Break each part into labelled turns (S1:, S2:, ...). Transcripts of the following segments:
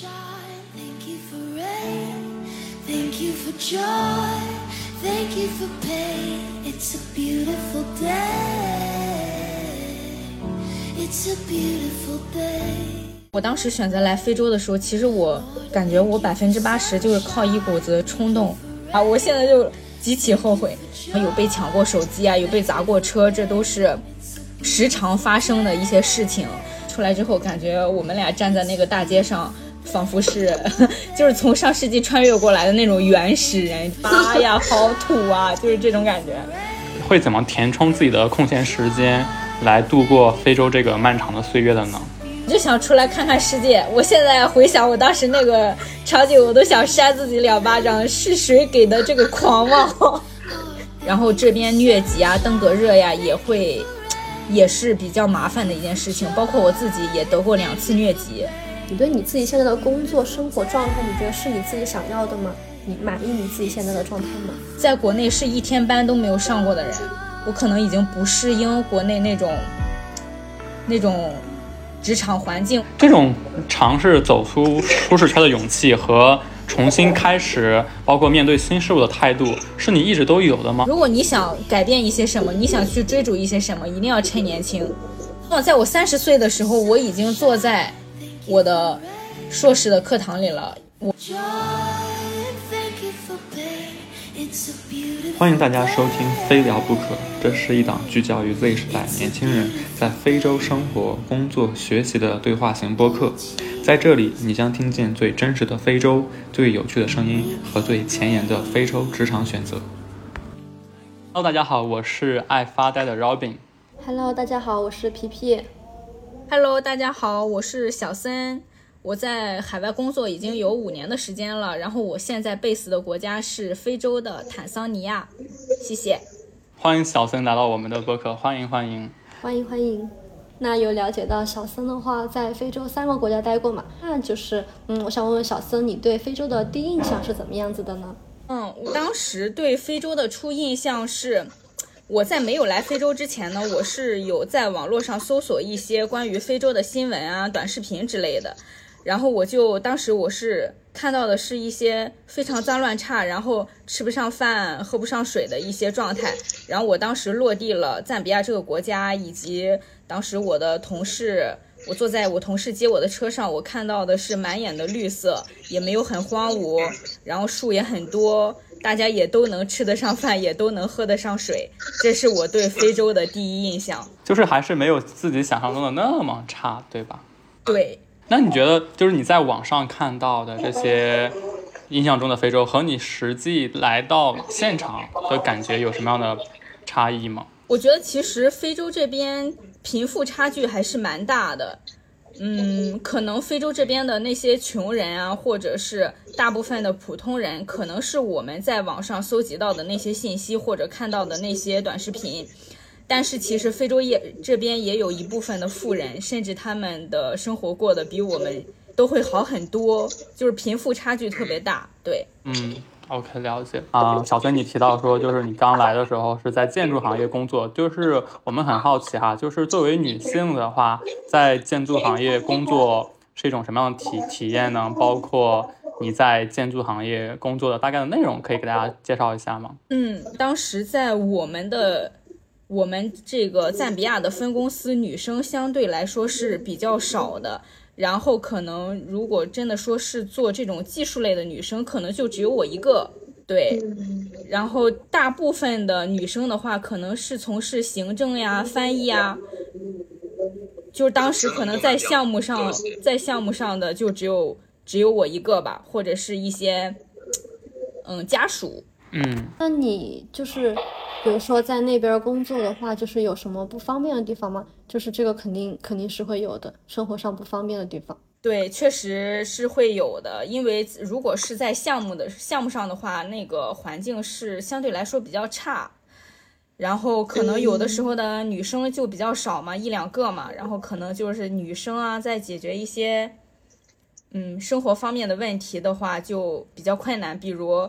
S1: Shine thank you for rain, thank you for joy, thank you for pain. It's a beautiful day. It's a beautiful day.
S2: 我当时选择来非洲的时候，其实我感觉我百分之八十就是靠一股子冲动啊！我现在就极其后悔，有被抢过手机啊，有被砸过车，这都是时常发生的一些事情。出来之后，感觉我们俩站在那个大街上，仿佛是 就是从上世纪穿越过来的那种原始人。妈呀，好土啊！就是这种感觉。
S3: 会怎么填充自己的空闲时间来度过非洲这个漫长的岁月的呢？
S2: 我就想出来看看世界。我现在回想我当时那个场景，我都想扇自己两巴掌。是谁给的这个狂妄？然后这边疟疾啊、登革热呀，也会，也是比较麻烦的一件事情。包括我自己也得过两次疟疾。
S4: 你对你自己现在的工作生活状态，你觉得是你自己想要的吗？你满意你自己现在的状态吗？
S2: 在国内是一天班都没有上过的人，我可能已经不适应国内那种，那种。职场环境，
S3: 这种尝试走出舒适圈的勇气和重新开始，包括面对新事物的态度，是你一直都有的吗？
S2: 如果你想改变一些什么，你想去追逐一些什么，一定要趁年轻。那在我三十岁的时候，我已经坐在我的硕士的课堂里了。我。
S3: 欢迎大家收听《非聊不可》，这是一档聚焦于 Z 时代年轻人在非洲生活、工作、学习的对话型播客。在这里，你将听见最真实的非洲、最有趣的声音和最前沿的非洲职场选择。Hello，大家好，我是爱发呆的 Robin。
S4: Hello，大家好，我是皮皮。
S2: Hello，大家好，我是小森。我在海外工作已经有五年的时间了，然后我现在 base 的国家是非洲的坦桑尼亚。谢谢，
S3: 欢迎小森来到我们的播客，欢迎欢迎
S4: 欢迎欢迎。那有了解到小森的话，在非洲三个国家待过嘛？那就是，嗯，我想问问小森，你对非洲的第一印象是怎么样子的呢？
S2: 嗯，我当时对非洲的初印象是。我在没有来非洲之前呢，我是有在网络上搜索一些关于非洲的新闻啊、短视频之类的，然后我就当时我是看到的是一些非常脏乱差，然后吃不上饭、喝不上水的一些状态。然后我当时落地了赞比亚这个国家，以及当时我的同事，我坐在我同事接我的车上，我看到的是满眼的绿色，也没有很荒芜，然后树也很多。大家也都能吃得上饭，也都能喝得上水，这是我对非洲的第一印象。
S3: 就是还是没有自己想象中的那么差，对吧？
S2: 对。
S3: 那你觉得，就是你在网上看到的这些印象中的非洲，和你实际来到现场的感觉有什么样的差异吗？
S2: 我觉得其实非洲这边贫富差距还是蛮大的。嗯，可能非洲这边的那些穷人啊，或者是大部分的普通人，可能是我们在网上搜集到的那些信息或者看到的那些短视频。但是其实非洲也这边也有一部分的富人，甚至他们的生活过得比我们都会好很多，就是贫富差距特别大。对，
S3: 嗯。OK，了解啊，小孙，你提到说，就是你刚来的时候是在建筑行业工作，就是我们很好奇哈，就是作为女性的话，在建筑行业工作是一种什么样的体体验呢？包括你在建筑行业工作的大概的内容，可以给大家介绍一下吗？
S2: 嗯，当时在我们的我们这个赞比亚的分公司，女生相对来说是比较少的。然后可能，如果真的说是做这种技术类的女生，可能就只有我一个。对，然后大部分的女生的话，可能是从事行政呀、翻译啊，就是当时可能在项目上，在项目上的就只有只有我一个吧，或者是一些嗯家属。
S3: 嗯，
S4: 那你就是，比如说在那边工作的话，就是有什么不方便的地方吗？就是这个肯定肯定是会有的，生活上不方便的地方。
S2: 对，确实是会有的，因为如果是在项目的项目上的话，那个环境是相对来说比较差，然后可能有的时候的女生就比较少嘛，一两个嘛，然后可能就是女生啊，在解决一些。嗯，生活方面的问题的话就比较困难，比如，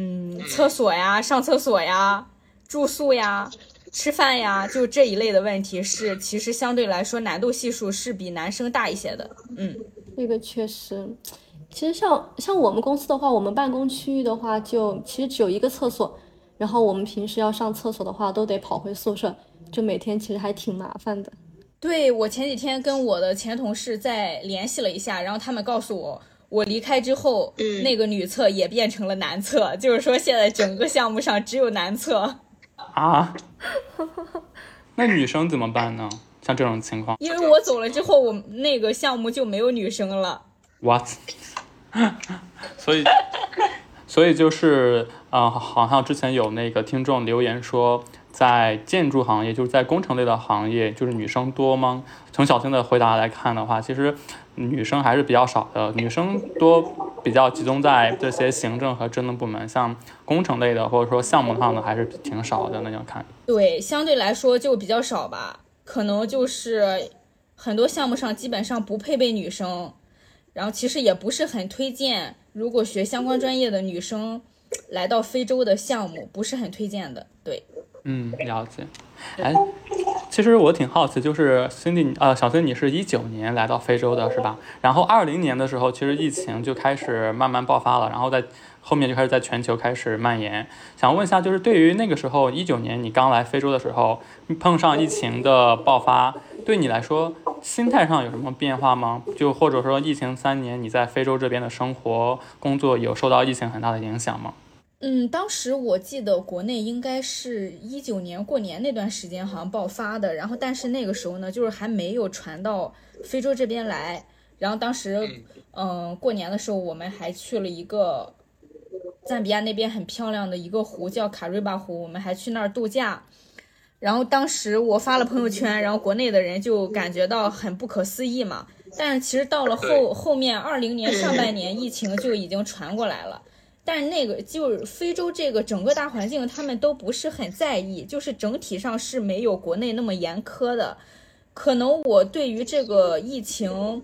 S2: 嗯，厕所呀、上厕所呀、住宿呀、吃饭呀，就这一类的问题是，其实相对来说难度系数是比男生大一些的。嗯，
S4: 这个确实，其实像像我们公司的话，我们办公区域的话，就其实只有一个厕所，然后我们平时要上厕所的话，都得跑回宿舍，就每天其实还挺麻烦的。
S2: 对我前几天跟我的前同事再联系了一下，然后他们告诉我，我离开之后，那个女厕也变成了男厕，就是说现在整个项目上只有男厕。
S3: 啊？那女生怎么办呢？像这种情况
S2: 因为我走了之后，我那个项目就没有女生了。
S3: ，what？所以，所以就是，呃，好像之前有那个听众留言说，在建筑行业，就是在工程类的行业，就是女生多吗？从小新的回答来看的话，其实女生还是比较少的，女生多比较集中在这些行政和职能部门，像工程类的或者说项目上的还是挺少的。那样看，
S2: 对，相对来说就比较少吧，可能就是很多项目上基本上不配备女生，然后其实也不是很推荐，如果学相关专业的女生来到非洲的项目，不是很推荐的。
S3: 嗯，了解。哎，其实我挺好奇，就是兄弟，呃，小孙，你是一九年来到非洲的是吧？然后二零年的时候，其实疫情就开始慢慢爆发了，然后在后面就开始在全球开始蔓延。想问一下，就是对于那个时候一九年你刚来非洲的时候，碰上疫情的爆发，对你来说心态上有什么变化吗？就或者说疫情三年你在非洲这边的生活工作有受到疫情很大的影响吗？
S2: 嗯，当时我记得国内应该是一九年过年那段时间好像爆发的，然后但是那个时候呢，就是还没有传到非洲这边来。然后当时，嗯，过年的时候我们还去了一个赞比亚那边很漂亮的一个湖，叫卡瑞巴湖，我们还去那儿度假。然后当时我发了朋友圈，然后国内的人就感觉到很不可思议嘛。但是其实到了后后面二零年上半年，疫情就已经传过来了。但那个就是非洲这个整个大环境，他们都不是很在意，就是整体上是没有国内那么严苛的。可能我对于这个疫情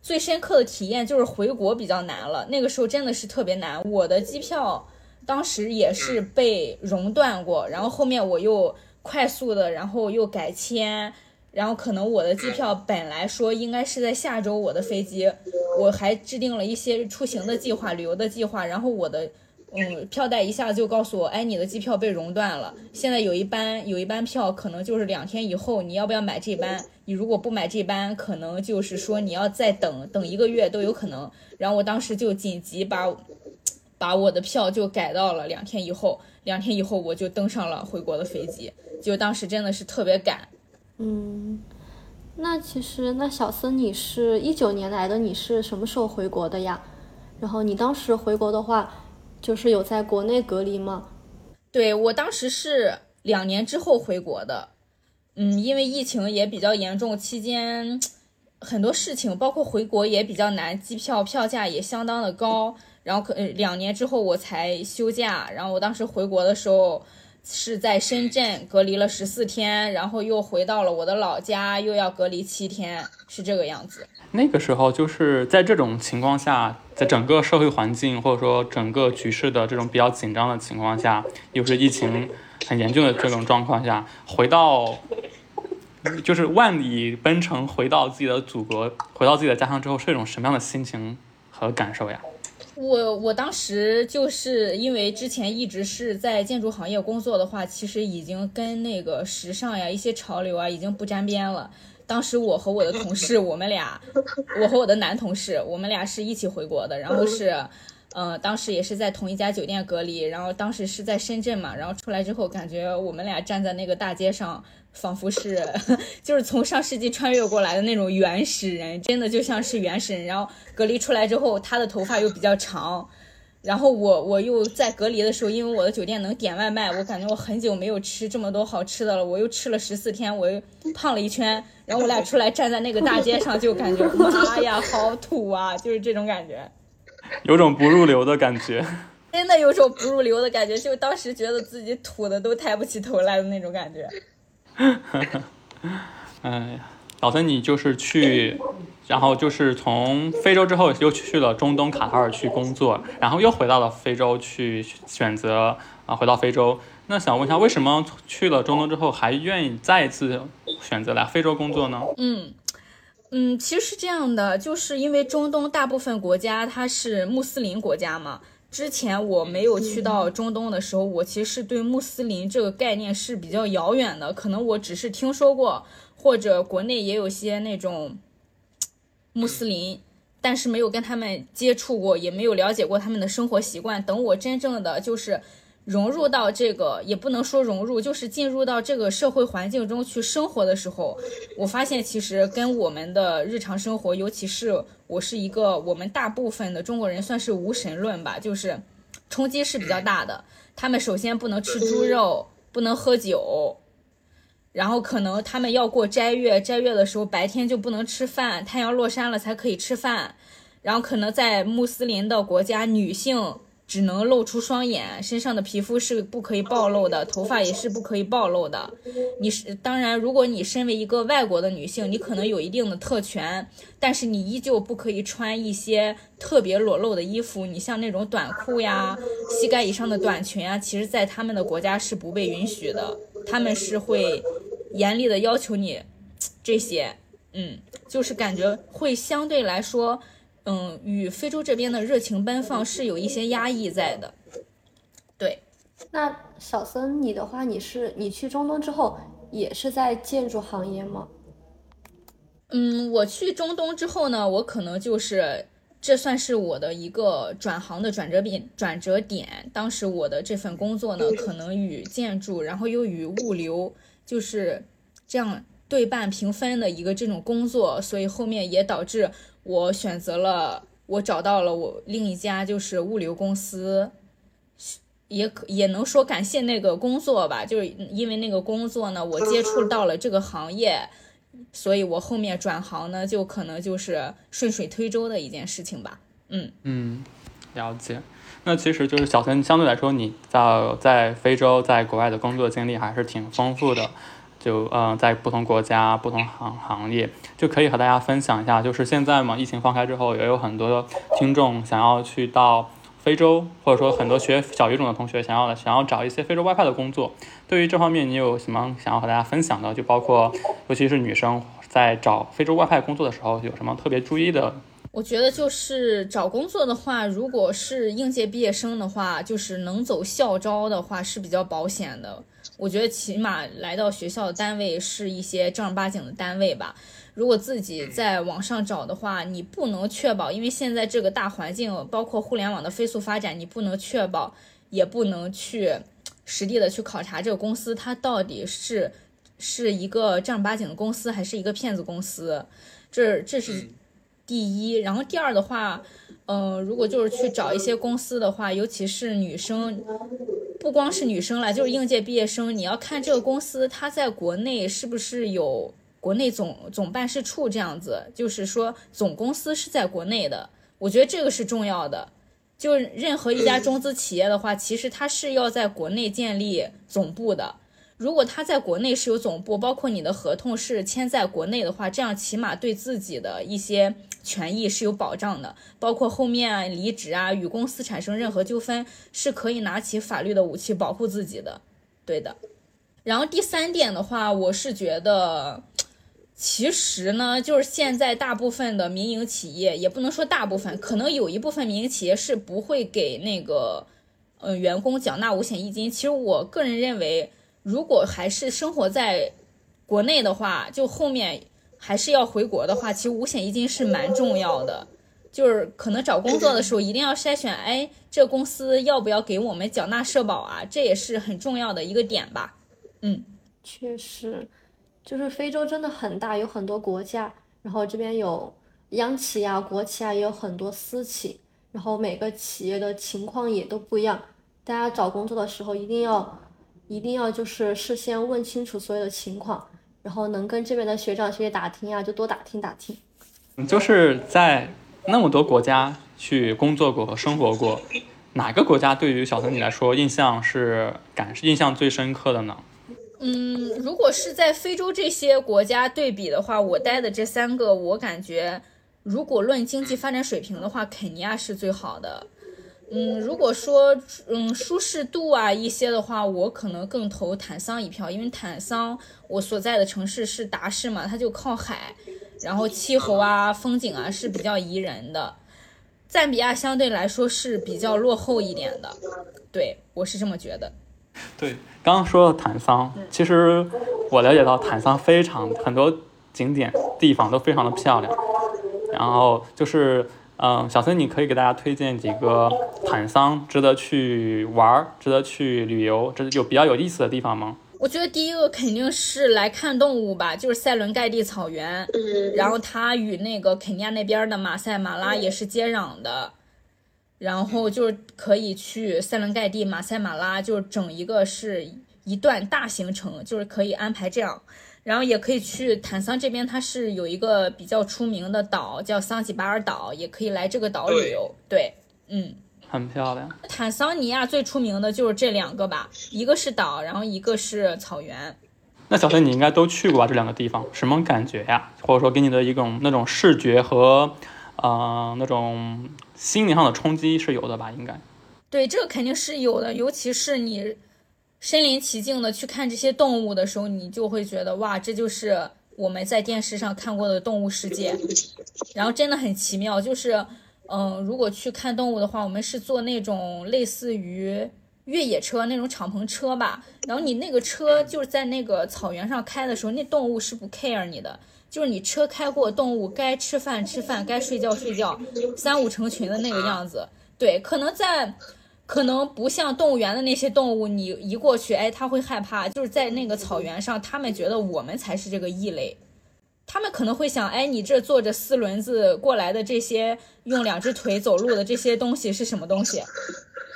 S2: 最深刻的体验就是回国比较难了，那个时候真的是特别难。我的机票当时也是被熔断过，然后后面我又快速的，然后又改签。然后可能我的机票本来说应该是在下周我的飞机，我还制定了一些出行的计划、旅游的计划。然后我的嗯票代一下就告诉我，哎，你的机票被熔断了。现在有一班有一班票可能就是两天以后，你要不要买这班？你如果不买这班，可能就是说你要再等等一个月都有可能。然后我当时就紧急把把我的票就改到了两天以后，两天以后我就登上了回国的飞机。就当时真的是特别赶。
S4: 嗯，那其实那小森你是一九年来的，你是什么时候回国的呀？然后你当时回国的话，就是有在国内隔离吗？
S2: 对我当时是两年之后回国的，嗯，因为疫情也比较严重，期间很多事情，包括回国也比较难，机票票价也相当的高，然后可两年之后我才休假，然后我当时回国的时候。是在深圳隔离了十四天，然后又回到了我的老家，又要隔离七天，是这个样子。
S3: 那个时候就是在这种情况下，在整个社会环境或者说整个局势的这种比较紧张的情况下，又是疫情很严峻的这种状况下，回到就是万里奔程回到自己的祖国，回到自己的家乡之后，是一种什么样的心情和感受呀？
S2: 我我当时就是因为之前一直是在建筑行业工作的话，其实已经跟那个时尚呀、一些潮流啊已经不沾边了。当时我和我的同事，我们俩，我和我的男同事，我们俩是一起回国的，然后是，呃，当时也是在同一家酒店隔离，然后当时是在深圳嘛，然后出来之后，感觉我们俩站在那个大街上，仿佛是 就是从上世纪穿越过来的那种原始人，真的就像是原始人。然后隔离出来之后，他的头发又比较长。然后我我又在隔离的时候，因为我的酒店能点外卖，我感觉我很久没有吃这么多好吃的了。我又吃了十四天，我又胖了一圈。然后我俩出来站在那个大街上，就感觉 妈呀，好土啊，就是这种感觉，
S3: 有种不入流的感觉。
S2: 真的有种不入流的感觉，就当时觉得自己土的都抬不起头来的那种感觉。
S3: 哎呀，老孙，你就是去。然后就是从非洲之后又去了中东卡塔尔去工作，然后又回到了非洲去选择啊回到非洲。那想问一下，为什么去了中东之后还愿意再一次选择来非洲工作呢？
S2: 嗯嗯，其实是这样的，就是因为中东大部分国家它是穆斯林国家嘛。之前我没有去到中东的时候，我其实对穆斯林这个概念是比较遥远的，可能我只是听说过，或者国内也有些那种穆斯林，但是没有跟他们接触过，也没有了解过他们的生活习惯。等我真正的就是融入到这个，也不能说融入，就是进入到这个社会环境中去生活的时候，我发现其实跟我们的日常生活，尤其是我是一个我们大部分的中国人算是无神论吧，就是冲击是比较大的。他们首先不能吃猪肉，不能喝酒，然后可能他们要过斋月，斋月的时候白天就不能吃饭，太阳落山了才可以吃饭。然后可能在穆斯林的国家，女性只能露出双眼，身上的皮肤是不可以暴露的，头发也是不可以暴露的。你是当然，如果你身为一个外国的女性，你可能有一定的特权，但是你依旧不可以穿一些特别裸露的衣服。你像那种短裤呀、膝盖以上的短裙啊，其实在他们的国家是不被允许的，他们是会严厉的要求你这些。嗯，就是感觉会相对来说，嗯，与非洲这边的热情奔放是有一些压抑在的。对，
S4: 那小森，你的话，你是你去中东之后也是在建筑行业吗？
S2: 嗯，我去中东之后呢，我可能就是这算是我的一个转行的转折点。转折点，当时我的这份工作呢，可能与建筑，然后又与物流，就是这样对半平分的一个这种工作，所以后面也导致我选择了，我找到了我另一家就是物流公司。也可也能说感谢那个工作吧，就是因为那个工作呢，我接触到了这个行业，所以我后面转行呢，就可能就是顺水推舟的一件事情吧。嗯
S3: 嗯，了解。那其实就是小森，相对来说你在在非洲在国外的工作经历还是挺丰富的，就嗯、在不同国家不同行行业，就可以和大家分享一下。就是现在嘛，疫情放开之后，也有很多听众想要去到非洲，或者说很多学小语种的同学想要的想要找一些非洲外派的工作。对于这方面，你有什么想要和大家分享的？就包括尤其是女生在找非洲外派工作的时候，有什么特别注意的
S2: 我觉得就是找工作的话，如果是应届毕业生的话，就是能走校招的话是比较保险的。我觉得起码来到学校单位是一些正儿八经的单位吧。如果自己在网上找的话，你不能确保，因为现在这个大环境，包括互联网的飞速发展，你不能确保，也不能去实地的去考察这个公司它到底是是一个正儿八经的公司，还是一个骗子公司。这这是第一，然后第二的话，嗯、如果就是去找一些公司的话，尤其是女生，不光是女生了，就是应届毕业生，你要看这个公司它在国内是不是有国内总总办事处这样子，就是说总公司是在国内的，我觉得这个是重要的。就任何一家中资企业的话，其实它是要在国内建立总部的。如果他在国内是有总部，包括你的合同是签在国内的话，这样起码对自己的一些权益是有保障的，包括后面离职啊与公司产生任何纠纷，是可以拿起法律的武器保护自己的。对的。然后第三点的话，我是觉得，其实呢，就是现在大部分的民营企业，也不能说大部分，可能有一部分民营企业是不会给那个呃员工缴纳五险一金。其实我个人认为，如果还是生活在国内的话，就后面还是要回国的话，其实五险一金是蛮重要的。就是可能找工作的时候一定要筛选，哎，这公司要不要给我们缴纳社保啊？这也是很重要的一个点吧。嗯，
S4: 确实，就是非洲真的很大，有很多国家，然后这边有央企啊、国企啊，也有很多私企，然后每个企业的情况也都不一样。大家找工作的时候一定要，一定要就是事先问清楚所有的情况，然后能跟这边的学长学姐打听啊，就多打听打听。
S3: 就是在那么多国家去工作过和生活过，哪个国家对于小森你来说印象是感印象最深刻的呢？
S2: 嗯，如果是在非洲这些国家对比的话，我待的这三个，我感觉如果论经济发展水平的话，肯尼亚是最好的。嗯，如果说嗯舒适度啊一些的话，我可能更投坦桑一票，因为坦桑我所在的城市是达市嘛，它就靠海，然后气候啊、风景啊是比较宜人的。赞比亚相对来说是比较落后一点的，对我是这么觉得。
S3: 对，刚刚说到坦桑，其实我了解到坦桑非常很多景点地方都非常的漂亮。然后就是，嗯，小森，你可以给大家推荐几个坦桑值得去玩儿、值得去旅游、值有比较有意思的地方吗？
S2: 我觉得第一个肯定是来看动物吧，就是塞伦盖蒂草原，然后它与那个肯尼亚那边的马赛马拉也是接壤的，然后就是可以去塞伦盖蒂、马赛马拉，就是整一个是一段大行程，就是可以安排这样，然后也可以去坦桑这边，它是有一个比较出名的岛叫桑吉巴尔岛，也可以来这个岛旅游，对，嗯。
S3: 很漂亮。
S2: 坦桑尼亚最出名的就是这两个吧，一个是岛，然后一个是草原。
S3: 那小森，你应该都去过吧？这两个地方什么感觉呀？或者说给你的一种那种视觉和，呃，那种心灵上的冲击是有的吧？应该。
S2: 对，这个肯定是有的，尤其是你身临其境的去看这些动物的时候，你就会觉得哇，这就是我们在电视上看过的动物世界，然后真的很奇妙。就是，嗯，如果去看动物的话，我们是坐那种类似于越野车那种敞篷车吧，然后你那个车就是在那个草原上开的时候，那动物是不 care 你的。就是你车开过，动物该吃饭吃饭，该睡觉睡觉，三五成群的那个样子。对，可能在，可能不像动物园的那些动物，你一过去，哎，它会害怕。就是在那个草原上，他们觉得我们才是这个异类，他们可能会想，哎，你这坐着四轮子过来的这些用两只腿走路的这些东西是什么东西？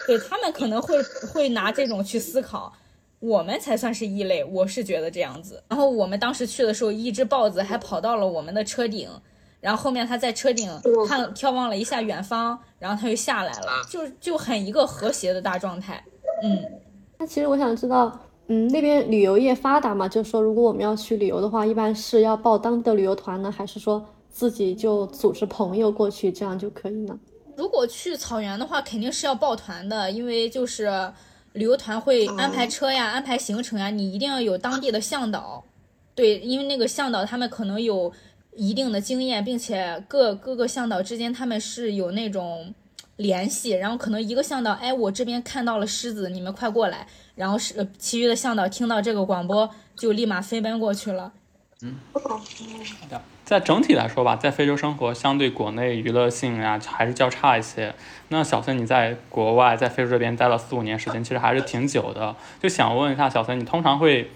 S2: 对他们可能会会拿这种去思考。我们才算是异类，我是觉得这样子。然后我们当时去的时候，一只豹子还跑到了我们的车顶，然后后面他在车顶看眺望了一下远方，然后他就下来了，就就很一个和谐的大状态。嗯，
S4: 那其实我想知道，嗯，那边旅游业发达嘛？就是说，如果我们要去旅游的话，一般是要报当地的旅游团呢，还是说自己就组织朋友过去，这样就可以呢？
S2: 如果去草原的话，肯定是要报团的，因为就是旅游团会安排车呀、安排行程呀，你一定要有当地的向导。对，因为那个向导他们可能有一定的经验，并且各各个向导之间他们是有那种联系，然后可能一个向导，哎，我这边看到了狮子，你们快过来，然后是其余的向导听到这个广播就立马飞奔过去了。
S3: 嗯，好的在整体来说吧，在非洲生活相对国内娱乐性呀、还是较差一些。那小森你在国外，在非洲这边待了四五年时间，其实还是挺久的。就想问一下小森，你通常会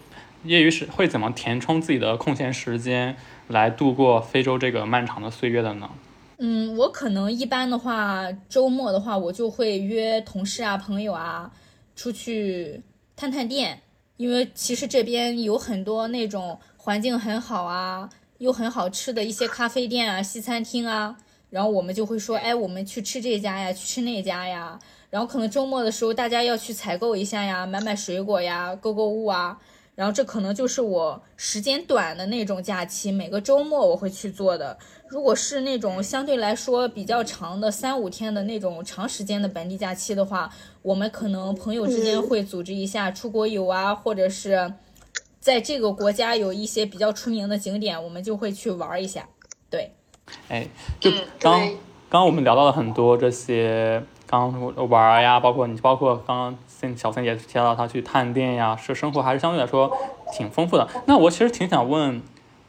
S3: 业余时会怎么填充自己的空闲时间，来度过非洲这个漫长的岁月的呢？
S2: 嗯，我可能一般的话，周末的话，我就会约同事啊、朋友啊出去探探店，因为其实这边有很多那种环境很好啊，又很好吃的一些咖啡店啊、西餐厅啊，然后我们就会说，哎，我们去吃这家呀，去吃那家呀，然后可能周末的时候大家要去采购一下呀，买买水果呀，购购物啊。然后这可能就是我时间短的那种假期，每个周末我会去做的。如果是那种相对来说比较长的三五天的那种长时间的本地假期的话，我们可能朋友之间会组织一下出国游啊，或者是在这个国家有一些比较出名的景点，我们就会去玩一下。对，
S3: 哎，就刚刚刚我们聊到了很多这些，刚玩呀，包括你，包括刚刚森小森也提到他去探店呀，是生活还是相对来说挺丰富的。那我其实挺想问，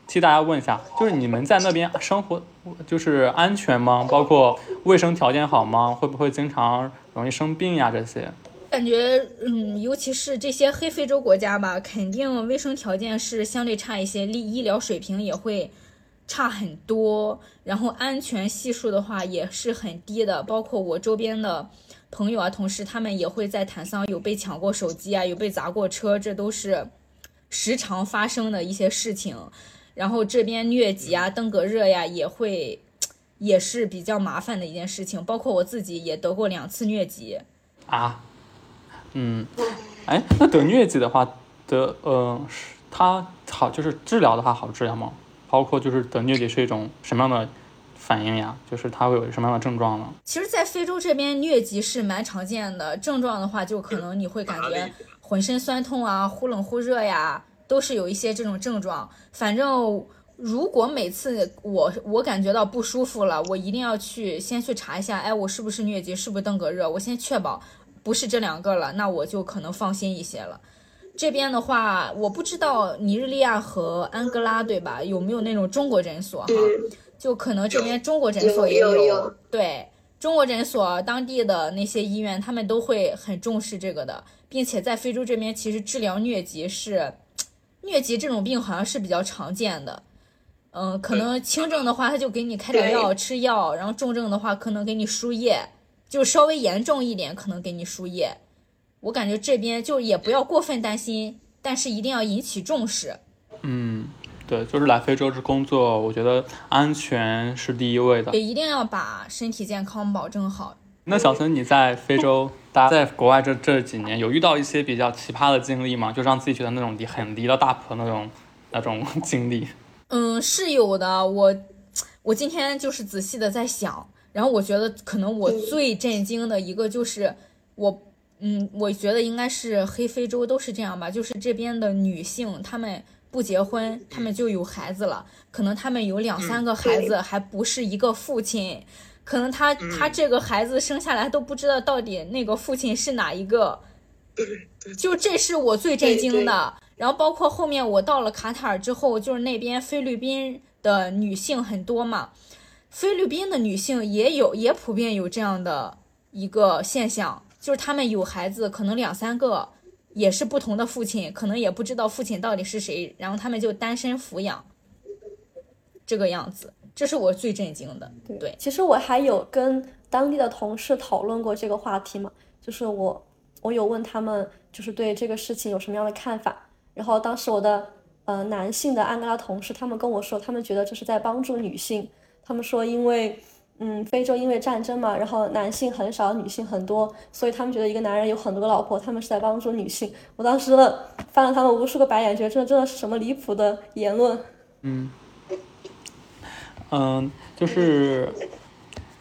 S3: 替大家问一下，就是你们在那边生活，就是安全吗？包括卫生条件好吗？会不会经常容易生病呀？这些？
S2: 感觉，嗯，尤其是这些黑非洲国家吧，肯定卫生条件是相对差一些，医医疗水平也会差很多，然后安全系数的话也是很低的。包括我周边的朋友啊、同事，他们也会在坦桑有被抢过手机啊，有被砸过车，这都是时常发生的一些事情。然后这边疟疾啊、登革热呀，也会也是比较麻烦的一件事情。包括我自己也得过两次疟疾。
S3: 啊，嗯，哎，那得疟疾的话，得呃，是它好就是治疗的话好治疗吗？包括就是得疟疾是一种什么样的反应呀？就是它会有什么样的症状呢？
S2: 其实，在非洲这边，疟疾是蛮常见的。症状的话，就可能你会感觉浑身酸痛啊、忽冷忽热呀，都是有一些这种症状。反正如果每次我我感觉到不舒服了，我一定要去先去查一下，哎，我是不是疟疾，是不是登革热？我先确保不是这两个了，那我就可能放心一些了。这边的话，我不知道尼日利亚和安哥拉对吧？有没有那种中国诊所哈？就可能这边中国诊所也
S5: 有有有
S2: 对中国诊所当地的那些医院，他们都会很重视这个的，并且在非洲这边，其实治疗疟疾是疟疾这种病好像是比较常见的。嗯，可能轻症的话，他就给你开点药吃药，然后重症的话，可能给你输液，就稍微严重一点，可能给你输液。我感觉这边就也不要过分担心，但是一定要引起重视。
S3: 嗯，对，就是来非洲这工作，我觉得安全是第一位的。
S2: 也一定要把身体健康保证好。
S3: 那小森，你在非洲，大家在国外这这几年有遇到一些比较奇葩的经历吗？就让自己觉得那种离很离了大谱的那种那种经历。
S2: 嗯，是有的。我我今天就是仔细的在想，然后我觉得可能我最震惊的一个就是我，嗯，我觉得应该是黑非洲都是这样吧，就是这边的女性她们不结婚，他们就有孩子了，可能他们有两三个孩子，还不是一个父亲，可能他他这个孩子生下来都不知道到底那个父亲是哪一个，就这是我最震惊的。然后包括后面我到了卡塔尔之后，就是那边菲律宾的女性很多嘛，菲律宾的女性也有也普遍有这样的一个现象，就是他们有孩子，可能两三个，也是不同的父亲，可能也不知道父亲到底是谁，然后他们就单身抚养，这个样子，这是我最震惊的。对，
S4: 其实我还有跟当地的同事讨论过这个话题嘛，就是我我有问他们，就是对这个事情有什么样的看法。然后当时我的呃男性的安哥拉同事，他们跟我说，他们觉得这是在帮助女性。他们说，因为嗯非洲因为战争嘛，然后男性很少，女性很多，所以他们觉得一个男人有很多个老婆，他们是在帮助女性。我当时翻了他们无数个白眼，觉得这真的是什么离谱的言论。
S3: 嗯嗯，就是。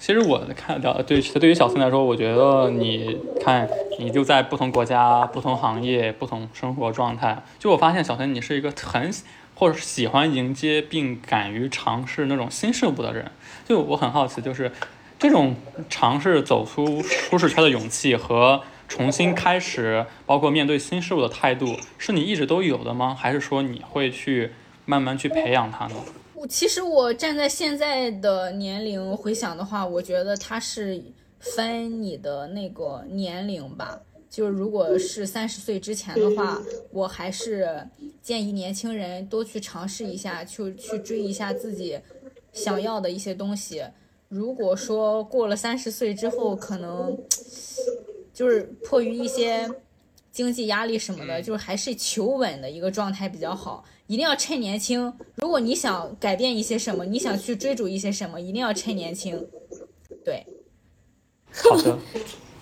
S3: 其实我看到，对，对于小森来说，我觉得你看，你就在不同国家、不同行业、不同生活状态。就我发现，小森你是一个很或者喜欢迎接并敢于尝试那种新事物的人。就我很好奇，就是这种尝试走出舒适圈的勇气和重新开始，包括面对新事物的态度，是你一直都有的吗？还是说你会去慢慢去培养它呢？
S2: 我其实我站在现在的年龄回想的话，我觉得它是分你的那个年龄吧。就是如果是三十岁之前的话，我还是建议年轻人多去尝试一下，去去追一下自己想要的一些东西。如果说过了三十岁之后，可能就是迫于一些经济压力什么的，就是还是求稳的一个状态比较好。一定要趁年轻。如果你想改变一些什么，你想去追逐一些什么，一定要趁年轻。对，
S3: 好的。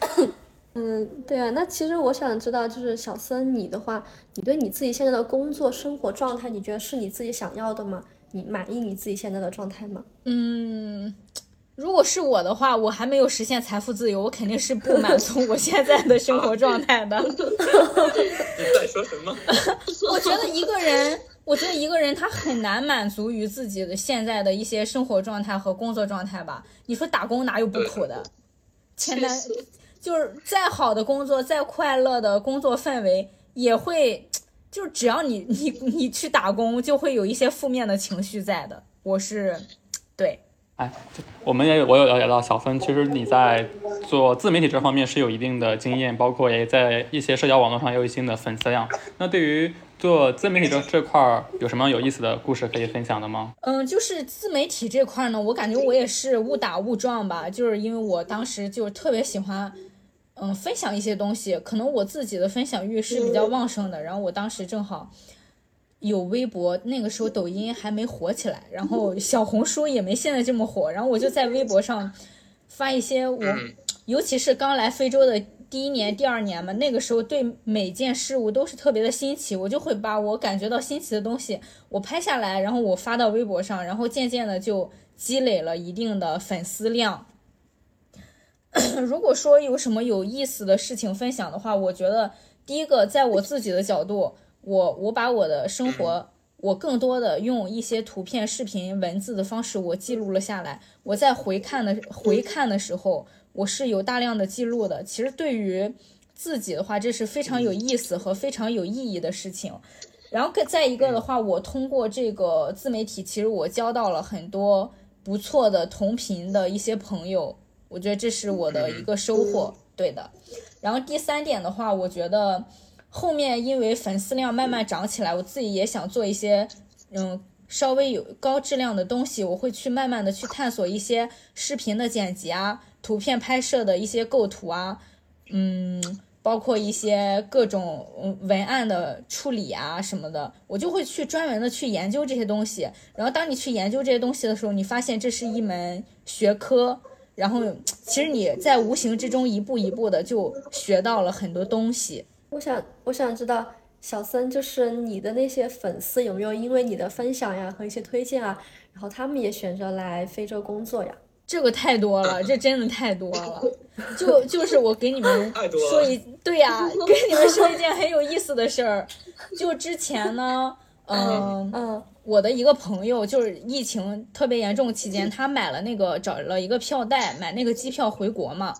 S4: 嗯，对啊。那其实我想知道，就是小森，你的话，你对你自己现在的工作生活状态，你觉得是你自己想要的吗？你满意你自己现在的状态吗？
S2: 嗯，如果是我的话，我还没有实现财富自由，我肯定是不满足我现在的生活状态的。你
S3: 在说什么？
S2: 我觉得一个人。我觉得一个人他很难满足于自己的现在的一些生活状态和工作状态吧？你说打工哪有不苦的？钱难，就是再好的工作，再快乐的工作氛围，也会，就是只要你你你去打工，就会有一些负面的情绪在的。我是，对。
S3: 哎，我们也有，我有了解到小芬，其实你在做自媒体这方面是有一定的经验，包括也在一些社交网络上有一定的粉丝量。那对于做自媒体这这块儿有什么有意思的故事可以分享的吗？
S2: 嗯，就是自媒体这块呢，我感觉我也是误打误撞吧，就是因为我当时就特别喜欢，嗯，分享一些东西，可能我自己的分享欲是比较旺盛的。然后我当时正好有微博，那个时候抖音还没火起来，然后小红书也没现在这么火，然后我就在微博上发一些我，尤其是刚来非洲的。第一年、第二年嘛，那个时候对每件事物都是特别的新奇，我就会把我感觉到新奇的东西我拍下来，然后我发到微博上，然后渐渐的就积累了一定的粉丝量。如果说有什么有意思的事情分享的话，我觉得第一个，在我自己的角度，我我把我的生活，我更多的用一些图片、视频、文字的方式，我记录了下来。我在回看的回看的时候，我是有大量的记录的。其实对于自己的话，这是非常有意思和非常有意义的事情。然后再一个的话，我通过这个自媒体，其实我交到了很多不错的同频的一些朋友，我觉得这是我的一个收获。对的。然后第三点的话，我觉得。后面因为粉丝量慢慢涨起来，我自己也想做一些，嗯，稍微有高质量的东西。我会去慢慢的去探索一些视频的剪辑啊，图片拍摄的一些构图啊，嗯，包括一些各种文案的处理啊什么的，我就会去专门的去研究这些东西。然后当你去研究这些东西的时候，你发现这是一门学科，然后其实你在无形之中一步一步的就学到了很多东西。
S4: 我想，我想知道小森，就是你的那些粉丝有没有因为你的分享呀和一些推荐啊，然后他们也选择来非洲工作呀？
S2: 这个太多了，这真的太多了。就就是我给你们 说一，对呀，跟你们说一件很有意思的事儿。就之前呢，嗯嗯，我的一个朋友就是疫情特别严重期间，他买了那个找了一个票代，买那个机票回国嘛。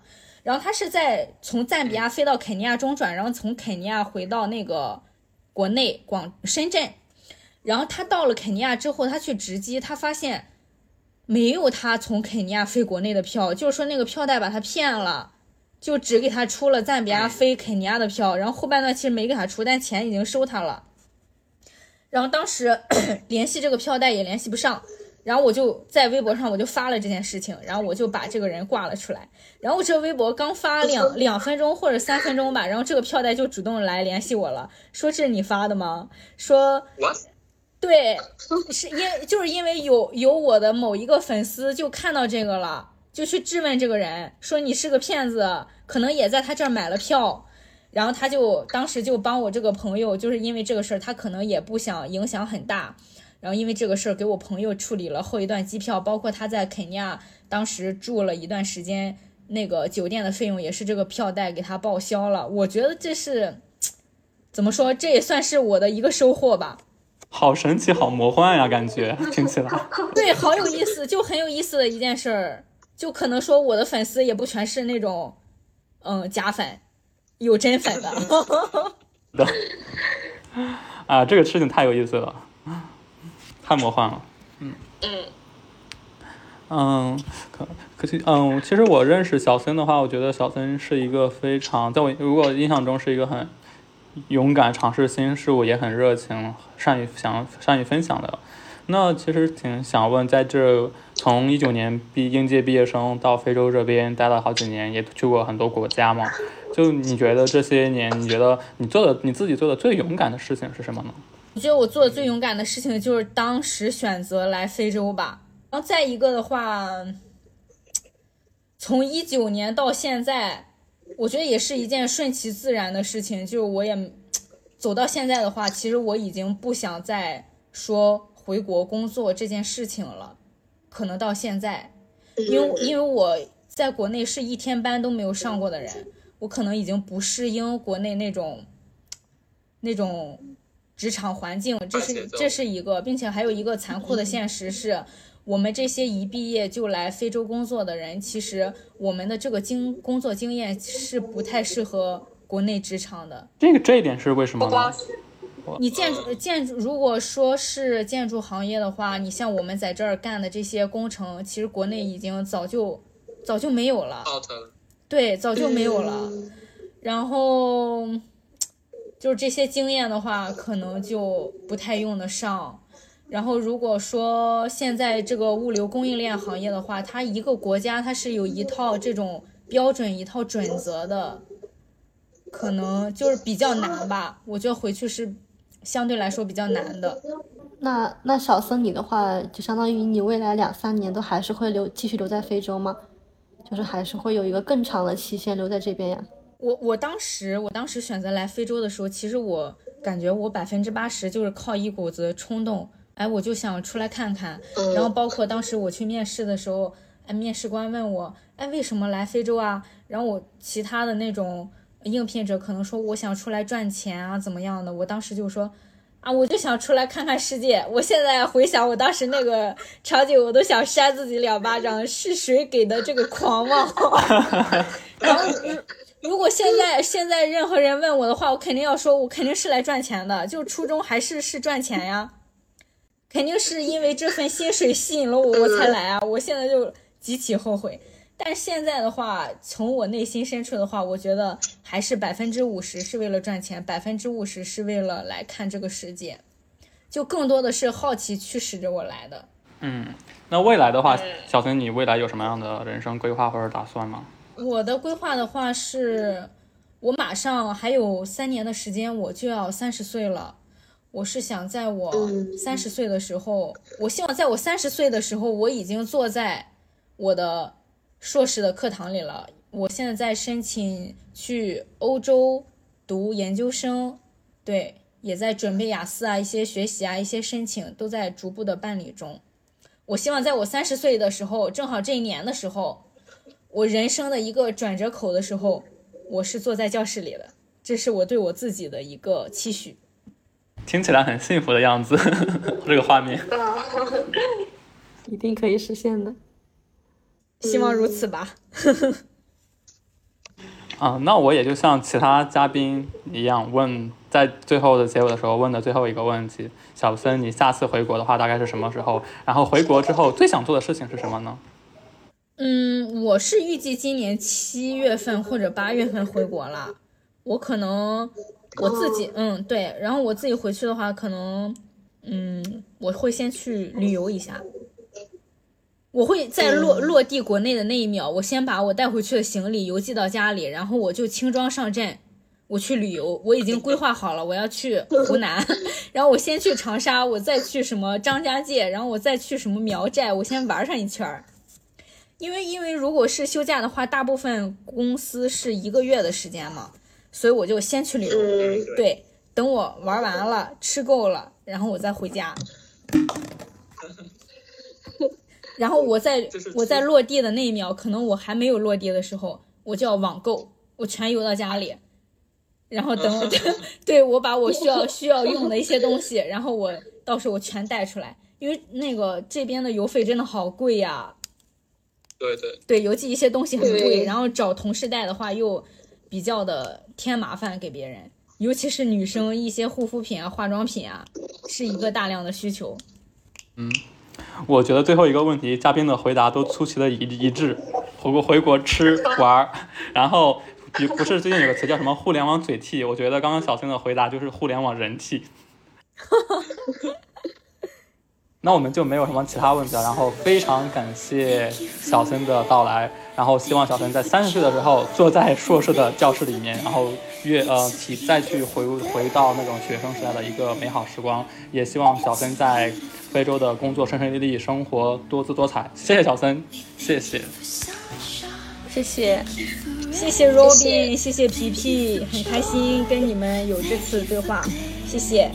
S2: 然后他是在从赞比亚飞到肯尼亚中转，然后从肯尼亚回到那个国内广深圳。然后他到了肯尼亚之后，他去值机，他发现没有他从肯尼亚飞国内的票，就是说那个票代把他骗了，就只给他出了赞比亚飞肯尼亚的票，然后后半段其实没给他出，但钱已经收他了。然后当时 联系这个票代也联系不上。然后我就在微博上我就发了这件事情，然后我就把这个人挂了出来。然后我这个微博刚发两两分钟或者三分钟吧，然后这个票代就主动来联系我了，说这是你发的吗？说，对，是因就是因为有有我的某一个粉丝就看到这个了，就去质问这个人，说你是个骗子，可能也在他这儿买了票。然后他就当时就帮我这个朋友，就是因为这个事儿，他可能也不想影响很大。然后因为这个事儿给我朋友处理了后一段机票，包括他在肯尼亚当时住了一段时间，那个酒店的费用也是这个票代给他报销了。我觉得这是怎么说？这也算是我的一个收获吧。
S3: 好神奇，好魔幻呀，感觉 听起来。
S2: 对，好有意思，就很有意思的一件事儿。就可能说我的粉丝也不全是那种，嗯，假粉，有真粉的。
S3: 的 啊，这个事情太有意思了。太魔幻了，嗯嗯嗯，可可惜，嗯，其实我认识小森的话，我觉得小森是一个非常，在我如果印象中是一个很勇敢、尝试新事物，也很热情、善于想善于分享的。那其实挺想问，在这从一九年毕应届毕业生到非洲这边待了好几年，也去过很多国家嘛？就你觉得这些年，你觉得你做的你自己做的最勇敢的事情是什么呢？
S2: 我觉得我做的最勇敢的事情就是当时选择来非洲吧。然后再一个的话，从一九年到现在，我觉得也是一件顺其自然的事情。就是我也走到现在的话，其实我已经不想再说回国工作这件事情了。可能到现在，因为因为我在国内是一天班都没有上过的人，我可能已经不适应国内那种那种。职场环境，这是这是一个，并且还有一个残酷的现实是，我们这些一毕业就来非洲工作的人，其实我们的这个经工作经验是不太适合国内职场的。
S3: 这个这一点是为什么呢？
S2: 你建筑建筑，如果说是建筑行业的话，你像我们在这儿干的这些工程，其实国内已经早就早就没有了。对，早就没有了。然后。就是这些经验的话，可能就不太用得上。然后，如果说现在这个物流供应链行业的话，它一个国家它是有一套这种标准、一套准则的，可能就是比较难吧。我觉得回去是相对来说比较难的。
S4: 那那小森你的话，就相当于你未来两三年都还是会留继续留在非洲吗？就是还是会有一个更长的期限留在这边呀？
S2: 我我当时我当时选择来非洲的时候，其实我感觉我百分之八十就是靠一股子冲动，哎，我就想出来看看。然后包括当时我去面试的时候，哎，面试官问我，哎，为什么来非洲啊？然后我其他的那种应聘者可能说我想出来赚钱啊，怎么样的？我当时就说，啊，我就想出来看看世界。我现在回想我当时那个场景，我都想扇自己两巴掌。是谁给的这个狂妄？然后，如果现在现在任何人问我的话，我肯定要说，我肯定是来赚钱的。就初衷还是是赚钱呀，肯定是因为这份薪水吸引了我，我才来啊。我现在就极其后悔。但现在的话，从我内心深处的话，我觉得还是百分之五十是为了赚钱，百分之五十是为了来看这个世界，就更多的是好奇驱使着我来的。
S3: 嗯，那未来的话，小孙，你未来有什么样的人生规划或者打算吗？
S2: 我的规划的话是，我马上还有三年的时间，我就要三十岁了。我是想在我三十岁的时候，我希望在我三十岁的时候，我已经坐在我的。硕士的课堂里了，我现在在申请去欧洲读研究生，对，也在准备雅思啊，一些学习啊，一些申请都在逐步的办理中。我希望在我三十岁的时候，正好这一年的时候，我人生的一个转折口的时候，我是坐在教室里的，这是我对我自己的一个期许。
S3: 听起来很幸福的样子，这个画面，
S4: 一定可以实现的。
S2: 希望如此吧。
S3: 啊，那我也就像其他嘉宾一样，问在最后的结尾的时候问的最后一个问题：小森，你下次回国的话大概是什么时候？然后回国之后最想做的事情是什么呢？
S2: 嗯，我是预计今年七月份或者八月份回国了。我可能我自己，嗯，对，然后我自己回去的话，可能，嗯，我会先去旅游一下。我会在落落地国内的那一秒，我先把我带回去的行李邮寄到家里，然后我就轻装上阵，我去旅游。我已经规划好了，我要去湖南 然后我先去长沙，我再去什么张家界，然后我再去什么苗寨，我先玩上一圈儿。因为因为如果是休假的话，大部分公司是一个月的时间嘛，所以我就先去旅游。对，等我玩完了，吃够了，然后我再回家。然后我在我在落地的那一秒，可能我还没有落地的时候，我就要网购，我全邮到家里，然后等我，对我把我需要需要用的一些东西，然后我到时候我全带出来，因为那个这边的邮费真的好贵呀。
S3: 对对
S2: 对，邮寄一些东西很贵，然后找同事带的话又比较的添麻烦给别人，尤其是女生一些护肤品啊、化妆品啊，是一个大量的需求。
S3: 嗯。我觉得最后一个问题，嘉宾的回答都出奇的一一致，回国回国吃玩，然后不是最近有个词叫什么“互联网嘴替”，我觉得刚刚小森的回答就是“互联网人替”。那我们就没有什么其他问题了，然后非常感谢小森的到来，然后希望小森在三十岁的时候坐在硕士的教室里面，然后越呃体再去回回到那种学生时代的一个美好时光，也希望小森在。非洲的工作顺顺利利，生活多姿多彩。谢谢小森，谢谢，
S2: 谢谢，谢谢 Robin，谢谢皮皮，很开心跟你们有这次对话，谢谢。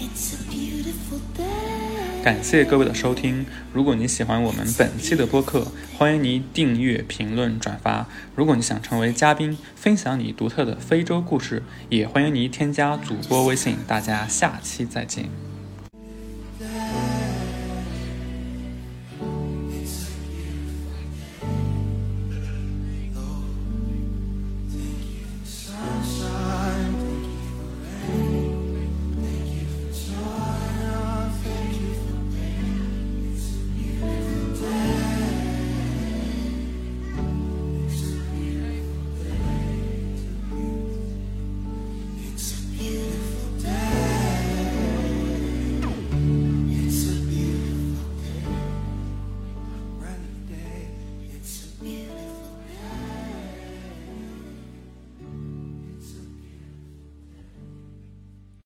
S3: 感谢各位的收听。如果你喜欢我们本期的播客，欢迎你订阅、评论、转发。如果你想成为嘉宾，分享你独特的非洲故事，也欢迎你添加主播微信。大家下期再见。